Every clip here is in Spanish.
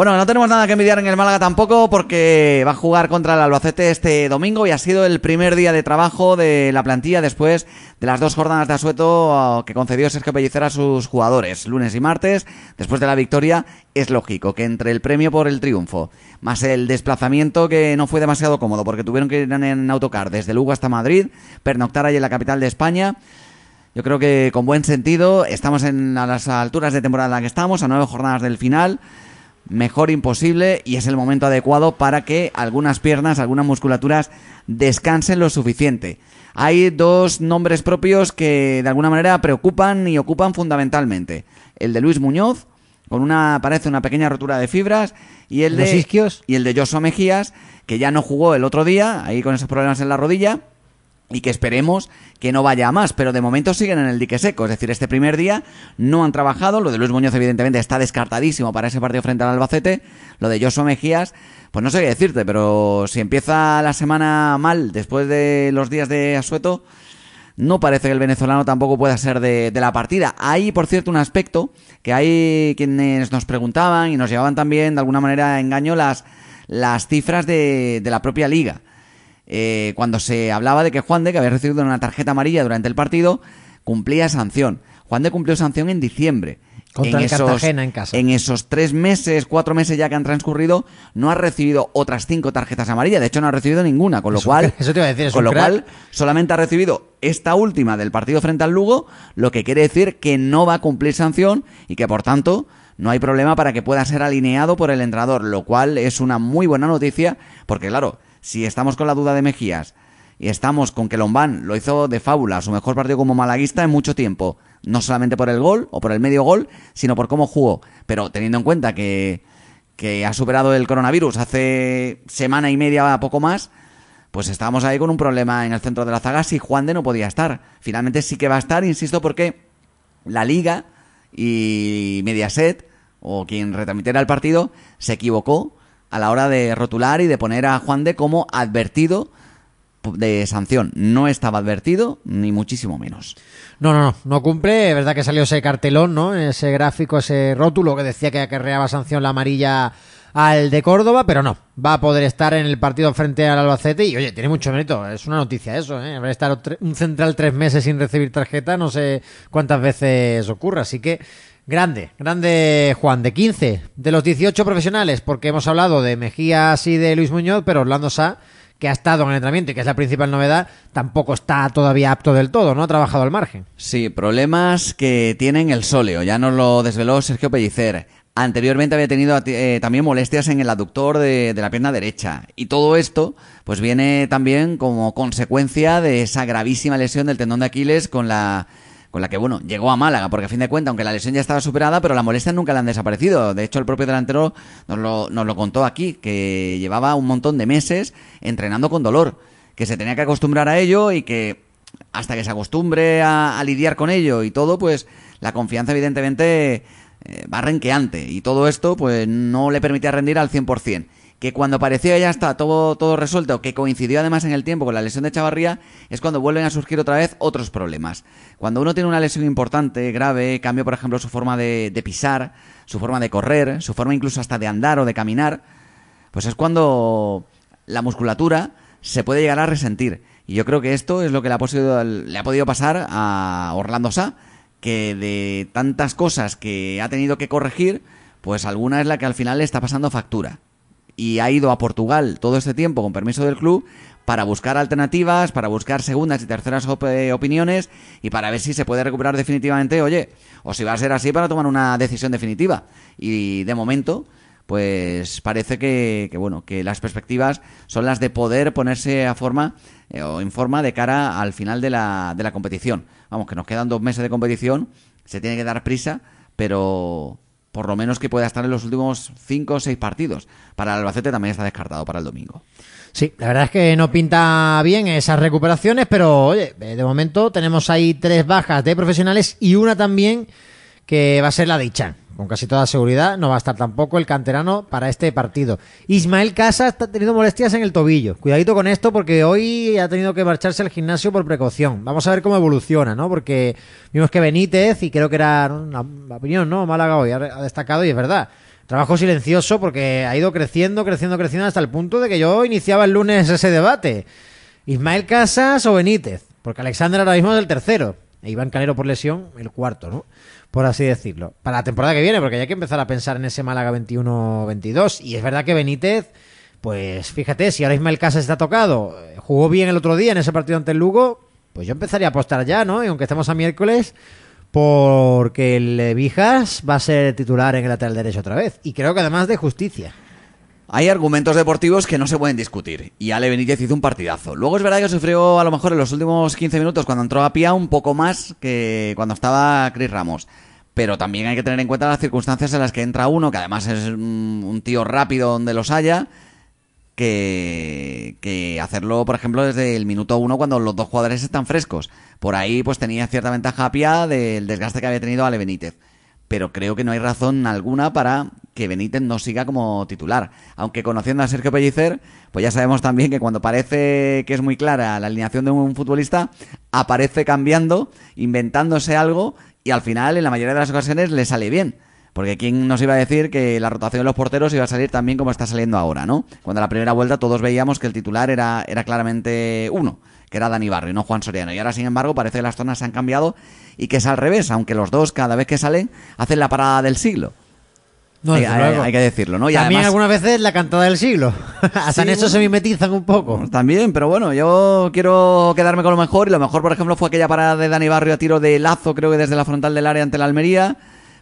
Bueno, no tenemos nada que envidiar en el Málaga tampoco porque va a jugar contra el Albacete este domingo y ha sido el primer día de trabajo de la plantilla después de las dos jornadas de asueto uh, que concedió Sergio Pellicer a sus jugadores, lunes y martes. Después de la victoria, es lógico que entre el premio por el triunfo, más el desplazamiento que no fue demasiado cómodo porque tuvieron que ir en autocar desde Lugo hasta Madrid, pernoctar allí en la capital de España. Yo creo que con buen sentido, estamos en a las alturas de temporada en la que estamos, a nueve jornadas del final mejor imposible y es el momento adecuado para que algunas piernas, algunas musculaturas descansen lo suficiente. Hay dos nombres propios que de alguna manera preocupan y ocupan fundamentalmente. El de Luis Muñoz, con una parece una pequeña rotura de fibras, y el de y el de Joshua Mejías, que ya no jugó el otro día, ahí con esos problemas en la rodilla y que esperemos que no vaya a más, pero de momento siguen en el dique seco, es decir, este primer día no han trabajado, lo de Luis Muñoz evidentemente está descartadísimo para ese partido frente al Albacete, lo de Joshua Mejías, pues no sé qué decirte, pero si empieza la semana mal después de los días de asueto, no parece que el venezolano tampoco pueda ser de, la partida. Hay, por cierto, un aspecto que hay quienes nos preguntaban y nos llevaban también de alguna manera engaño las, las cifras de la propia liga. Eh, cuando se hablaba de que Juan de, que había recibido una tarjeta amarilla durante el partido, cumplía sanción. Juan de cumplió sanción en diciembre. Contra en esos, Cartagena en casa. En esos tres meses, cuatro meses ya que han transcurrido, no ha recibido otras cinco tarjetas amarillas. De hecho, no ha recibido ninguna. Con lo cual, eso te iba a decir, con lo cual, solamente ha recibido esta última del partido frente al Lugo, lo que quiere decir que no va a cumplir sanción y que por tanto no hay problema para que pueda ser alineado por el entrenador, lo cual es una muy buena noticia, porque claro, si estamos con la duda de Mejías y estamos con que Lombán lo hizo de fábula, su mejor partido como malaguista en mucho tiempo, no solamente por el gol o por el medio gol, sino por cómo jugó, pero teniendo en cuenta que, que ha superado el coronavirus hace semana y media poco más, pues estábamos ahí con un problema en el centro de la zaga si Juan de no podía estar. Finalmente sí que va a estar, insisto, porque la liga y Mediaset, o quien retransmitiera el partido, se equivocó a la hora de rotular y de poner a Juan de como advertido de sanción. No estaba advertido, ni muchísimo menos. No, no, no, no cumple. Es verdad que salió ese cartelón, ¿no? Ese gráfico, ese rótulo que decía que acarreaba sanción la amarilla al de Córdoba, pero no, va a poder estar en el partido frente al Albacete y oye, tiene mucho mérito, es una noticia eso, ¿eh? Haber estado un central tres meses sin recibir tarjeta, no sé cuántas veces ocurre, así que Grande, grande Juan, de 15 de los 18 profesionales, porque hemos hablado de Mejías y de Luis Muñoz, pero Orlando Sá, que ha estado en el entrenamiento y que es la principal novedad, tampoco está todavía apto del todo, ¿no? Ha trabajado al margen. Sí, problemas que tienen el sóleo, ya nos lo desveló Sergio Pellicer. Anteriormente había tenido eh, también molestias en el aductor de, de, la pierna derecha. Y todo esto, pues viene también como consecuencia de esa gravísima lesión del tendón de Aquiles con la con la que, bueno, llegó a Málaga, porque a fin de cuentas, aunque la lesión ya estaba superada, pero las molestias nunca le han desaparecido. De hecho, el propio delantero nos lo, nos lo contó aquí, que llevaba un montón de meses entrenando con dolor, que se tenía que acostumbrar a ello y que hasta que se acostumbre a, lidiar con ello y todo, pues la confianza evidentemente eh, va renqueante y todo esto pues no le permitía rendir al 100% que cuando parecía ya está todo, todo resuelto, que coincidió además en el tiempo con la lesión de Chavarría, es cuando vuelven a surgir otra vez otros problemas. Cuando uno tiene una lesión importante, grave, cambia por ejemplo su forma de, de pisar, su forma de correr, su forma incluso hasta de andar o de caminar, pues es cuando la musculatura se puede llegar a resentir. Y yo creo que esto es lo que le ha, le ha podido pasar a Orlando Sá, que de tantas cosas que ha tenido que corregir, pues alguna es la que al final le está pasando factura y ha ido a Portugal todo este tiempo con permiso del club para buscar alternativas, para buscar segundas y terceras eh, opiniones y para ver si se puede recuperar definitivamente, oye, o si va a ser así para tomar una decisión definitiva. Y de momento, pues parece que, bueno, que las perspectivas son las de poder ponerse a forma eh, o en forma de cara al final de la, de la competición. Vamos, que nos quedan dos meses de competición, se tiene que dar prisa, pero por lo menos que pueda estar en los últimos cinco o seis partidos. Para el Albacete también está descartado para el domingo. Sí, la verdad es que no pinta bien esas recuperaciones, pero oye, de momento tenemos ahí tres bajas de profesionales y una también que va a ser la de Ichan con casi toda seguridad no va a estar tampoco el canterano para este partido. Ismael Casa está teniendo molestias en el tobillo. Cuidadito con esto porque hoy ha tenido que marcharse al gimnasio por precaución. Vamos a ver cómo evoluciona, ¿no? Porque vimos que Benítez, y creo que era una opinión, ¿no? Málaga hoy ha destacado y es verdad Trabajo silencioso porque ha ido creciendo, creciendo, creciendo hasta el punto de que yo iniciaba el lunes ese debate. Ismael Casas o Benítez, porque Alexander ahora mismo es el tercero. E Iván Calero por lesión, el cuarto, ¿no? Por así decirlo. Para la temporada que viene, porque hay que empezar a pensar en ese Málaga 21-22. Y es verdad que Benítez, pues fíjate, si ahora Ismael Casas está tocado, eh, jugó bien el otro día en ese partido ante el Lugo, pues yo empezaría a apostar ya, ¿no? Y aunque estemos a miércoles, porque el Vijas va a ser titular en el lateral derecho otra vez. Y creo que además de justicia. Hay argumentos deportivos que no se pueden discutir. Y Ale Benítez hizo un partidazo. Luego es verdad que sufrió a lo mejor en los últimos 15 minutos cuando entró a Pia un poco más que cuando estaba Chris Ramos. Pero también hay que tener en cuenta las circunstancias en las que entra uno, que además es un tío rápido donde los haya, que, hacerlo, por ejemplo, desde el minuto uno cuando los dos jugadores están frescos. Por ahí pues tenía cierta ventaja Pia del desgaste que había tenido Ale Benítez pero creo que no hay razón alguna para que Benítez no siga como titular. Aunque conociendo a Sergio Pellicer, pues ya sabemos también que cuando parece que es muy clara la alineación de un futbolista, aparece cambiando, inventándose algo y al final, en la mayoría de las ocasiones, le sale bien. Porque quién nos iba a decir que la rotación de los porteros iba a salir también como está saliendo ahora, ¿no? Cuando la primera vuelta todos veíamos que el titular era, era claramente uno que era Dani Barrio, no Juan Soriano. Y ahora, sin embargo, parece que las zonas se han cambiado y que es al revés, aunque los dos, cada vez que salen, hacen la parada del siglo. No, hay, hay- hay que decirlo, ¿no? Y También además- algunas veces la cantada del siglo. Hasta Sí, en eso bueno. se mimetizan un poco. También, pero bueno, yo quiero quedarme con lo mejor y lo mejor, por ejemplo, fue aquella parada de Dani Barrio a tiro de lazo, creo que desde la frontal del área ante la Almería.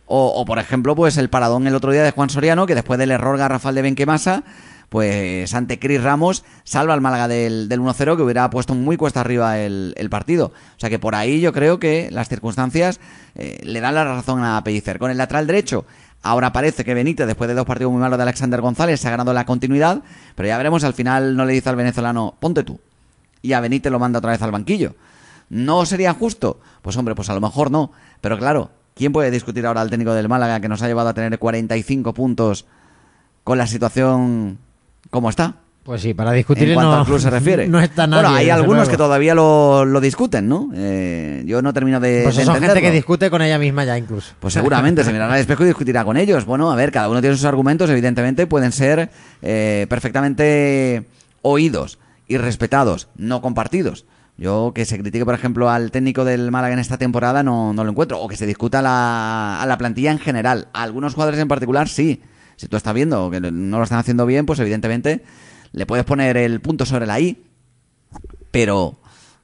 O, o, por ejemplo, pues el paradón el otro día de Juan Soriano, que después del error garrafal de Benquemasa, pues ante Cris Ramos salva al Málaga del, del 1-0 que hubiera puesto muy cuesta arriba el, el partido. O sea que por ahí yo creo que las circunstancias eh, le dan la razón a Pellicer. Con el lateral derecho, ahora parece que Benítez, después de dos partidos muy malos de Alexander González, se ha ganado la continuidad, pero ya veremos, al final no le dice al venezolano, ponte tú. Y a Benítez lo manda otra vez al banquillo. ¿No sería justo? Pues hombre, pues a lo mejor no. Pero claro, ¿quién puede discutir ahora al técnico del Málaga que nos ha llevado a tener 45 puntos con la situación como está? Pues sí, para discutir en cuanto no, al club se refiere. no está nadie. Bueno, hay algunos luego. que todavía lo, lo discuten, ¿no? Eh, yo no termino de, Pues de son gente que discute con ella misma ya incluso. Pues seguramente se mirará al espejo y discutirá con ellos. Bueno, a ver, cada uno tiene sus argumentos, evidentemente pueden ser eh, perfectamente oídos y respetados, no compartidos. Yo que se critique, por ejemplo, al técnico del Málaga en esta temporada no, no lo encuentro. O que se discuta la, a la plantilla en general. A algunos jugadores en particular sí. Si tú estás viendo que no lo están haciendo bien, pues evidentemente le puedes poner el punto sobre la I. Pero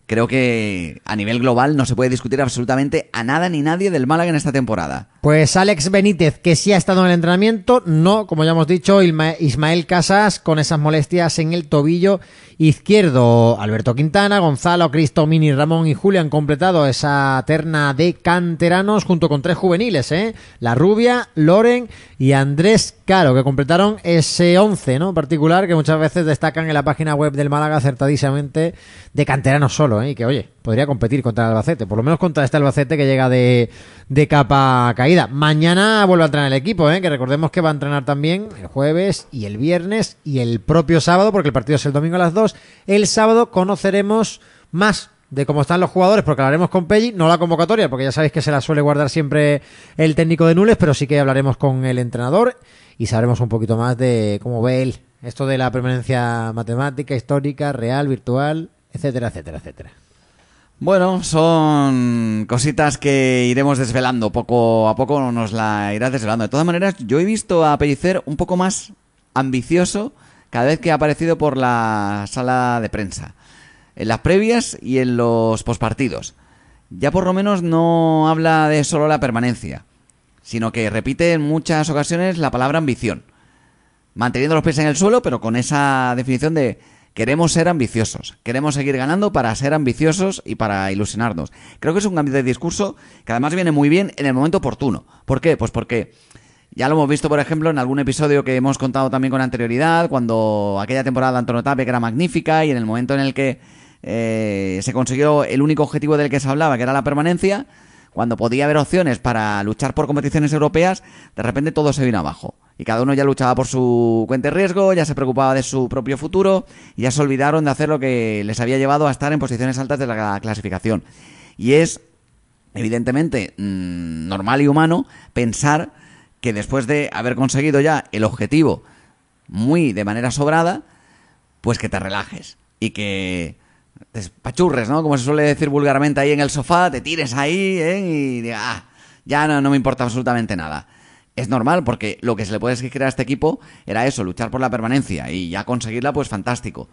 creo que a nivel global no se puede discutir absolutamente a nada ni nadie del Málaga en esta temporada. Pues Alex Benítez, que sí ha estado en el entrenamiento, no, como ya hemos dicho, Ismael Casas con esas molestias en el tobillo izquierdo. Alberto Quintana, Gonzalo, Cristo, Mini, Ramón y Julio han completado esa terna de canteranos junto con tres juveniles, ¿eh? La Rubia, Loren y Andrés Caro, que completaron ese 11, ¿no? Particular que muchas veces destacan en la página web del Málaga acertadísimamente de canteranos solo, ¿eh? Y que, oye, podría competir contra el Albacete, por lo menos contra este Albacete que llega de, de capa caída. Mañana vuelve a entrenar el equipo, ¿eh? que recordemos que va a entrenar también el jueves y el viernes y el propio sábado, porque el partido es el domingo a las 2. El sábado conoceremos más de cómo están los jugadores, porque hablaremos con Pelli, no la convocatoria, porque ya sabéis que se la suele guardar siempre el técnico de Nules, pero sí que hablaremos con el entrenador y sabremos un poquito más de cómo ve él esto de la permanencia matemática, histórica, real, virtual, etcétera, etcétera, etcétera. Bueno, son cositas que iremos desvelando poco a poco, nos la irás desvelando. De todas maneras, yo he visto a Pellicer un poco más ambicioso cada vez que ha aparecido por la sala de prensa. En las previas y en los pospartidos. Ya por lo menos no habla de solo la permanencia, sino que repite en muchas ocasiones la palabra ambición. Manteniendo los pies en el suelo, pero con esa definición de queremos ser ambiciosos, queremos seguir ganando para ser ambiciosos y para ilusionarnos. Creo que es un cambio de discurso que además viene muy bien en el momento oportuno. ¿Por qué? Pues porque ya lo hemos visto, por ejemplo, en algún episodio que hemos contado también con anterioridad, cuando aquella temporada de Antonio Tape, que era magnífica, y en el momento en el que eh, se consiguió el único objetivo del que se hablaba, que era la permanencia, cuando podía haber opciones para luchar por competiciones europeas, de repente todo se vino abajo. Y cada uno ya luchaba por su cuenta de riesgo, ya se preocupaba de su propio futuro, y ya se olvidaron de hacer lo que les había llevado a estar en posiciones altas de la clasificación. Y es, evidentemente, mmm, normal y humano pensar que después de haber conseguido ya el objetivo muy de manera sobrada, pues que te relajes y que te espachurres, ¿no? Como se suele decir vulgarmente ahí en el sofá, te tires ahí ¿eh? y digas, ah, ya no, no me importa absolutamente nada. Es normal porque lo que se le puede exigir a este equipo era eso, luchar por la permanencia y ya conseguirla, pues fantástico.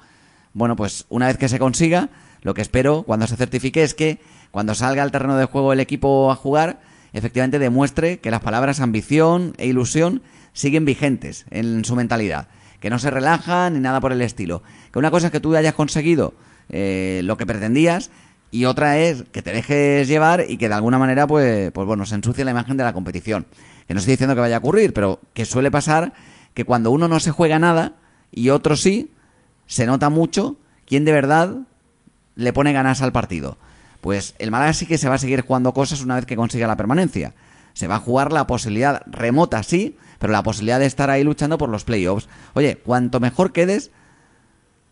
Bueno, pues una vez que se consiga, lo que espero cuando se certifique es que cuando salga al terreno de juego el equipo a jugar, efectivamente demuestre que las palabras ambición e ilusión siguen vigentes en su mentalidad, que no se relajan ni nada por el estilo. Que una cosa es que tú hayas conseguido eh, lo que pretendías y otra es que te dejes llevar y que de alguna manera pues, pues bueno, se ensucie la imagen de la competición. Que no estoy diciendo que vaya a ocurrir, pero que suele pasar que cuando uno no se juega nada y otro sí, se nota mucho quién de verdad le pone ganas al partido. Pues el Málaga sí que se va a seguir jugando cosas una vez que consiga la permanencia. Se va a jugar la posibilidad remota, sí, pero la posibilidad de estar ahí luchando por los playoffs. Oye, cuanto mejor quedes,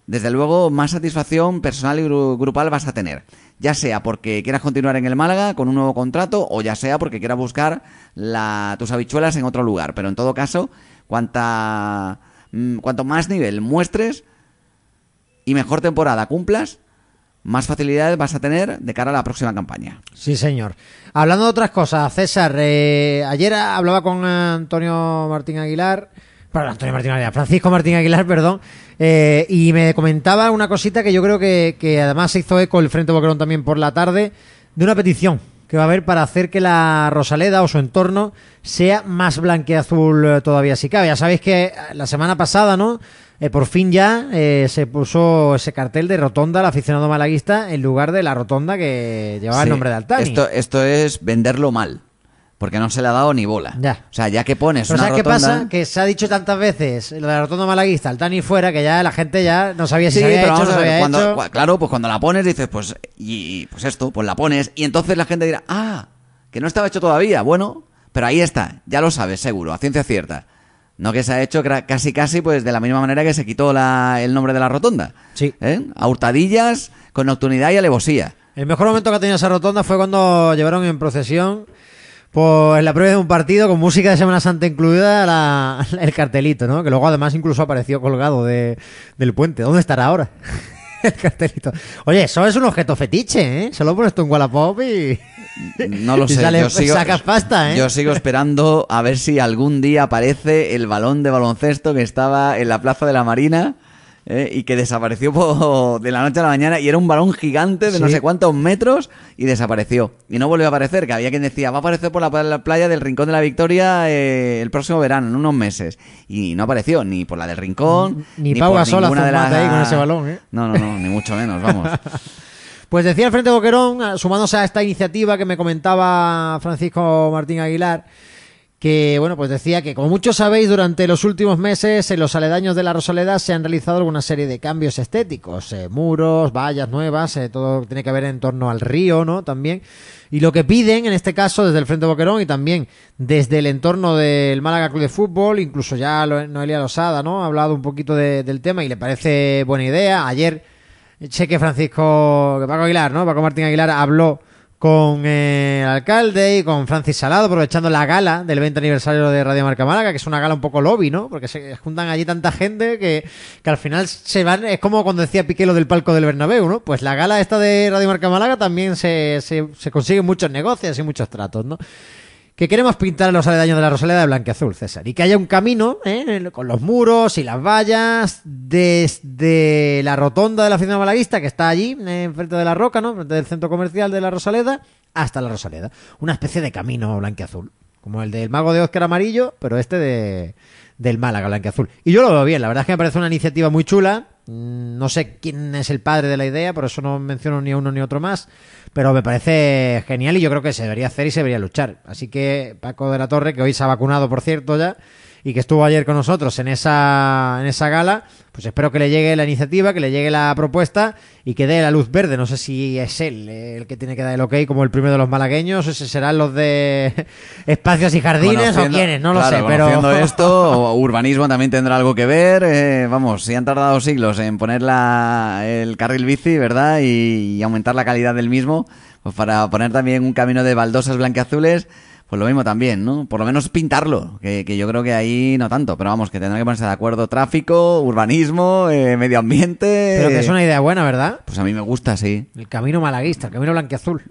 desde luego más satisfacción personal y grupal vas a tener. Ya sea porque quieras continuar en el Málaga con un nuevo contrato o ya sea porque quieras buscar la, tus habichuelas en otro lugar. Pero en todo caso, cuanta, mm, cuanto más nivel muestres y mejor temporada cumplas, más facilidades vas a tener de cara a la próxima campaña. Sí, señor. Hablando de otras cosas, César, eh, ayer hablaba con Antonio Martín Aguilar, perdón, Antonio Martín Aguilar, Francisco Martín Aguilar, perdón, eh, y me comentaba una cosita que yo creo que, que además se hizo eco el Frente Boquerón también por la tarde, de una petición que va a haber para hacer que la Rosaleda o su entorno sea más blanqueazul eh, todavía si cabe. Ya sabéis que la semana pasada, ¿no? Eh, por fin ya eh, se puso ese cartel de rotonda al aficionado malaguista en lugar de la rotonda que llevaba el nombre de Altani. Esto, esto es venderlo mal. Porque no se le ha dado ni bola. Ya. O sea, ya que pones Pero una ¿sabes qué rotonda... pasa? Que se ha dicho tantas veces la rotonda malaguista, Altani fuera, que ya la gente ya no sabía si Sí, se había pero hecho, vamos no a se ver, había cuando, hecho. cua- claro, pues cuando la pones dices, pues, y, y, pues esto, pues la pones, y entonces la gente dirá, ah, que no estaba hecho todavía, bueno, pero ahí está, ya lo sabes, seguro, a ciencia cierta. No que se ha hecho casi casi pues de la misma manera que se quitó la- el nombre de la rotonda. Sí. ¿Eh? A hurtadillas, con nocturnidad y alevosía. El mejor momento que ha tenido esa rotonda fue cuando llevaron en procesión en la previa de un partido con música de Semana Santa incluida la- el cartelito, ¿no? Que luego además incluso apareció colgado de, del puente. ¿Dónde estará ahora? el cartelito. Oye, eso es un objeto fetiche, ¿eh? Solo pones tú en Wallapop y... No lo sé. sale- yo sigo, sacas pasta, ¿eh? Yo sigo esperando a ver si algún día aparece el balón de baloncesto que estaba en la Plaza de la Marina ¿eh? y que desapareció de la noche a la mañana y era un balón gigante de no sé cuántos metros y desapareció. Y no volvió a aparecer, que había quien decía, va a aparecer por la, la playa del Rincón de la Victoria eh, el próximo verano, en unos meses. Y no apareció, ni por la del Rincón, Ni ni, Pau por hace ninguna un de las... ahí con ese balón, ¿eh? No, no, no, ni mucho menos, vamos. Pues decía el Frente Boquerón, ah, sumándose a esta iniciativa que me comentaba Francisco Martín Aguilar, que bueno, pues decía que como muchos sabéis, durante los últimos meses en los aledaños de la Rosaleda se han realizado alguna serie de cambios estéticos, eh, muros, vallas nuevas, eh, todo tiene que ver en torno al río, ¿no? También. Y lo que piden, en este caso, desde el Frente Boquerón y también desde el entorno del Málaga Club de Fútbol, incluso ya Noelia Losada, ¿no? Ha hablado un poquito de- del tema y le parece buena idea. Ayer Sé que Francisco, que Paco Aguilar, ¿no? Paco Martín Aguilar habló con eh, el alcalde y con Francis Salado, aprovechando la gala del 20 aniversario de Radio Marca Málaga, que es una gala un poco lobby, ¿no? Porque se juntan allí tanta gente que, que al final se van, es como cuando decía Piqué lo del palco del Bernabéu, ¿no? Pues la gala esta de Radio Marca Málaga también se, se, se consiguen muchos negocios y muchos tratos, ¿no? Que queremos pintar los aledaños de la Rosaleda de blanqueazul, César, y que haya un camino ¿eh? con los muros y las vallas desde la rotonda de la oficina malaguista que está allí, eh, enfrente de la roca, ¿no? Del centro comercial de la Rosaleda, hasta la Rosaleda. Una especie de camino blanqueazul, como el del mago de Oscar amarillo, pero este de del Málaga blanqueazul. Y yo lo veo bien, la verdad es que me parece una iniciativa muy chula. Mm, No sé quién es el padre de la idea, por eso no menciono ni uno ni otro más. Pero me parece genial y yo creo que se debería hacer y se debería luchar. Así que Paco de la Torre, que hoy se ha vacunado, por cierto, ya, y que estuvo ayer con nosotros en esa, en esa gala, pues espero que le llegue la iniciativa, que le llegue la propuesta y que dé la luz verde. No sé si es él eh, el que tiene que dar el ok como el primero de los malagueños, o si serán los de espacios y jardines o quiénes, no lo claro, sé, pero... esto, urbanismo también tendrá algo que ver. eh, vamos, si han tardado siglos en poner la, el carril bici, ¿verdad? Y, y aumentar la calidad del mismo, pues para poner también un camino de baldosas blanqueazules, Pues lo mismo también, ¿no? Por lo menos pintarlo, que, que yo creo que ahí no tanto, pero vamos, que tendrán que ponerse de acuerdo tráfico, urbanismo, eh, medio ambiente. Pero que es una idea buena, ¿verdad? Pues a mí me gusta, sí. El camino malaguista, el camino blanquiazul.